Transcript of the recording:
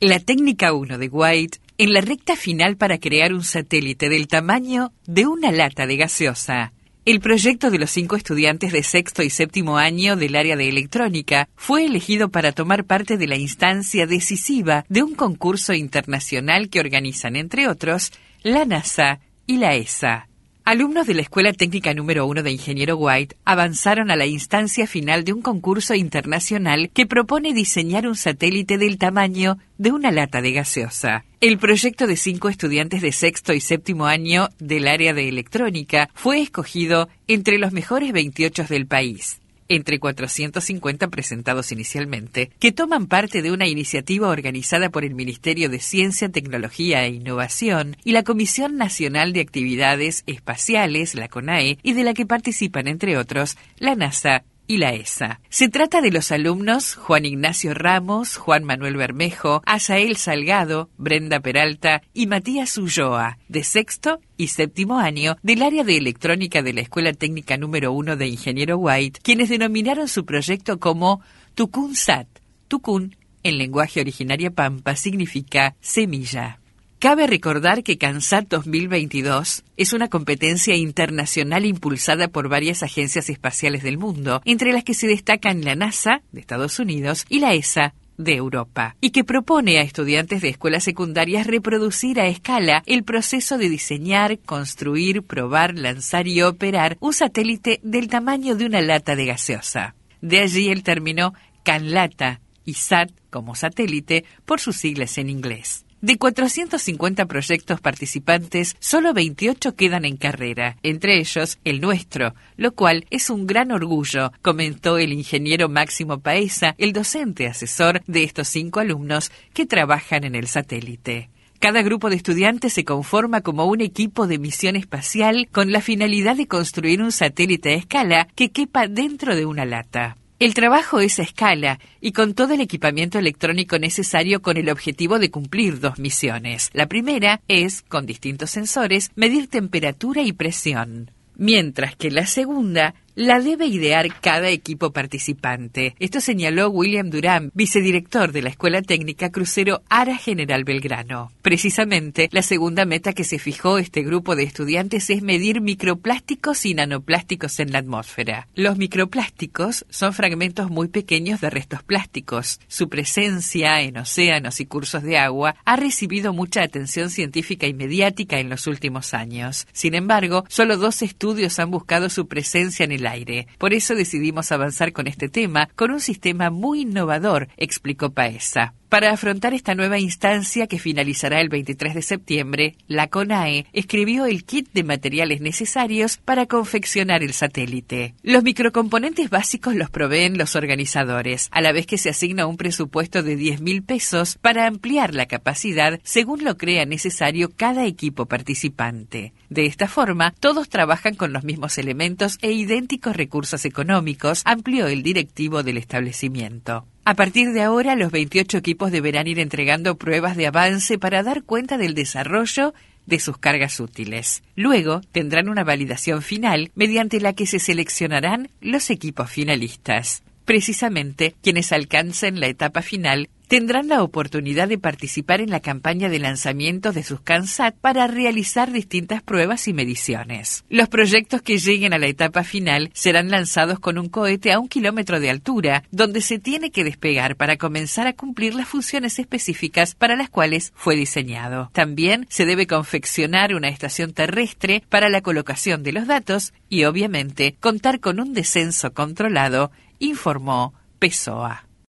La técnica 1 de White en la recta final para crear un satélite del tamaño de una lata de gaseosa. El proyecto de los cinco estudiantes de sexto y séptimo año del área de electrónica fue elegido para tomar parte de la instancia decisiva de un concurso internacional que organizan, entre otros, la NASA y la ESA. Alumnos de la Escuela Técnica número 1 de Ingeniero White avanzaron a la instancia final de un concurso internacional que propone diseñar un satélite del tamaño de una lata de gaseosa. El proyecto de cinco estudiantes de sexto y séptimo año del área de electrónica fue escogido entre los mejores 28 del país entre 450 presentados inicialmente, que toman parte de una iniciativa organizada por el Ministerio de Ciencia, Tecnología e Innovación y la Comisión Nacional de Actividades Espaciales, la CONAE, y de la que participan, entre otros, la NASA y la ESA. Se trata de los alumnos Juan Ignacio Ramos, Juan Manuel Bermejo, Asael Salgado, Brenda Peralta y Matías Ulloa, de sexto y séptimo año del área de electrónica de la Escuela Técnica número 1 de Ingeniero White, quienes denominaron su proyecto como Tucun Sat. Tucun, en lenguaje originario pampa, significa semilla. Cabe recordar que CANSAT 2022 es una competencia internacional impulsada por varias agencias espaciales del mundo, entre las que se destacan la NASA de Estados Unidos y la ESA de Europa, y que propone a estudiantes de escuelas secundarias reproducir a escala el proceso de diseñar, construir, probar, lanzar y operar un satélite del tamaño de una lata de gaseosa. De allí el término CANLATA y SAT como satélite por sus siglas en inglés. De 450 proyectos participantes, solo 28 quedan en carrera, entre ellos el nuestro, lo cual es un gran orgullo, comentó el ingeniero Máximo Paesa, el docente asesor de estos cinco alumnos que trabajan en el satélite. Cada grupo de estudiantes se conforma como un equipo de misión espacial con la finalidad de construir un satélite a escala que quepa dentro de una lata. El trabajo es a escala y con todo el equipamiento electrónico necesario con el objetivo de cumplir dos misiones. La primera es, con distintos sensores, medir temperatura y presión, mientras que la segunda la debe idear cada equipo participante. Esto señaló William Durán, vicedirector de la Escuela Técnica Crucero Ara General Belgrano. Precisamente, la segunda meta que se fijó este grupo de estudiantes es medir microplásticos y nanoplásticos en la atmósfera. Los microplásticos son fragmentos muy pequeños de restos plásticos. Su presencia en océanos y cursos de agua ha recibido mucha atención científica y mediática en los últimos años. Sin embargo, solo dos estudios han buscado su presencia en el Por eso decidimos avanzar con este tema con un sistema muy innovador, explicó Paesa. Para afrontar esta nueva instancia que finalizará el 23 de septiembre, la CONAE escribió el kit de materiales necesarios para confeccionar el satélite. Los microcomponentes básicos los proveen los organizadores, a la vez que se asigna un presupuesto de 10 mil pesos para ampliar la capacidad según lo crea necesario cada equipo participante. De esta forma, todos trabajan con los mismos elementos e idénticos recursos económicos, amplió el directivo del establecimiento. A partir de ahora, los 28 equipos deberán ir entregando pruebas de avance para dar cuenta del desarrollo de sus cargas útiles. Luego tendrán una validación final mediante la que se seleccionarán los equipos finalistas. Precisamente, quienes alcancen la etapa final tendrán la oportunidad de participar en la campaña de lanzamiento de sus CANSAT para realizar distintas pruebas y mediciones. Los proyectos que lleguen a la etapa final serán lanzados con un cohete a un kilómetro de altura, donde se tiene que despegar para comenzar a cumplir las funciones específicas para las cuales fue diseñado. También se debe confeccionar una estación terrestre para la colocación de los datos y, obviamente, contar con un descenso controlado, informó Pessoa.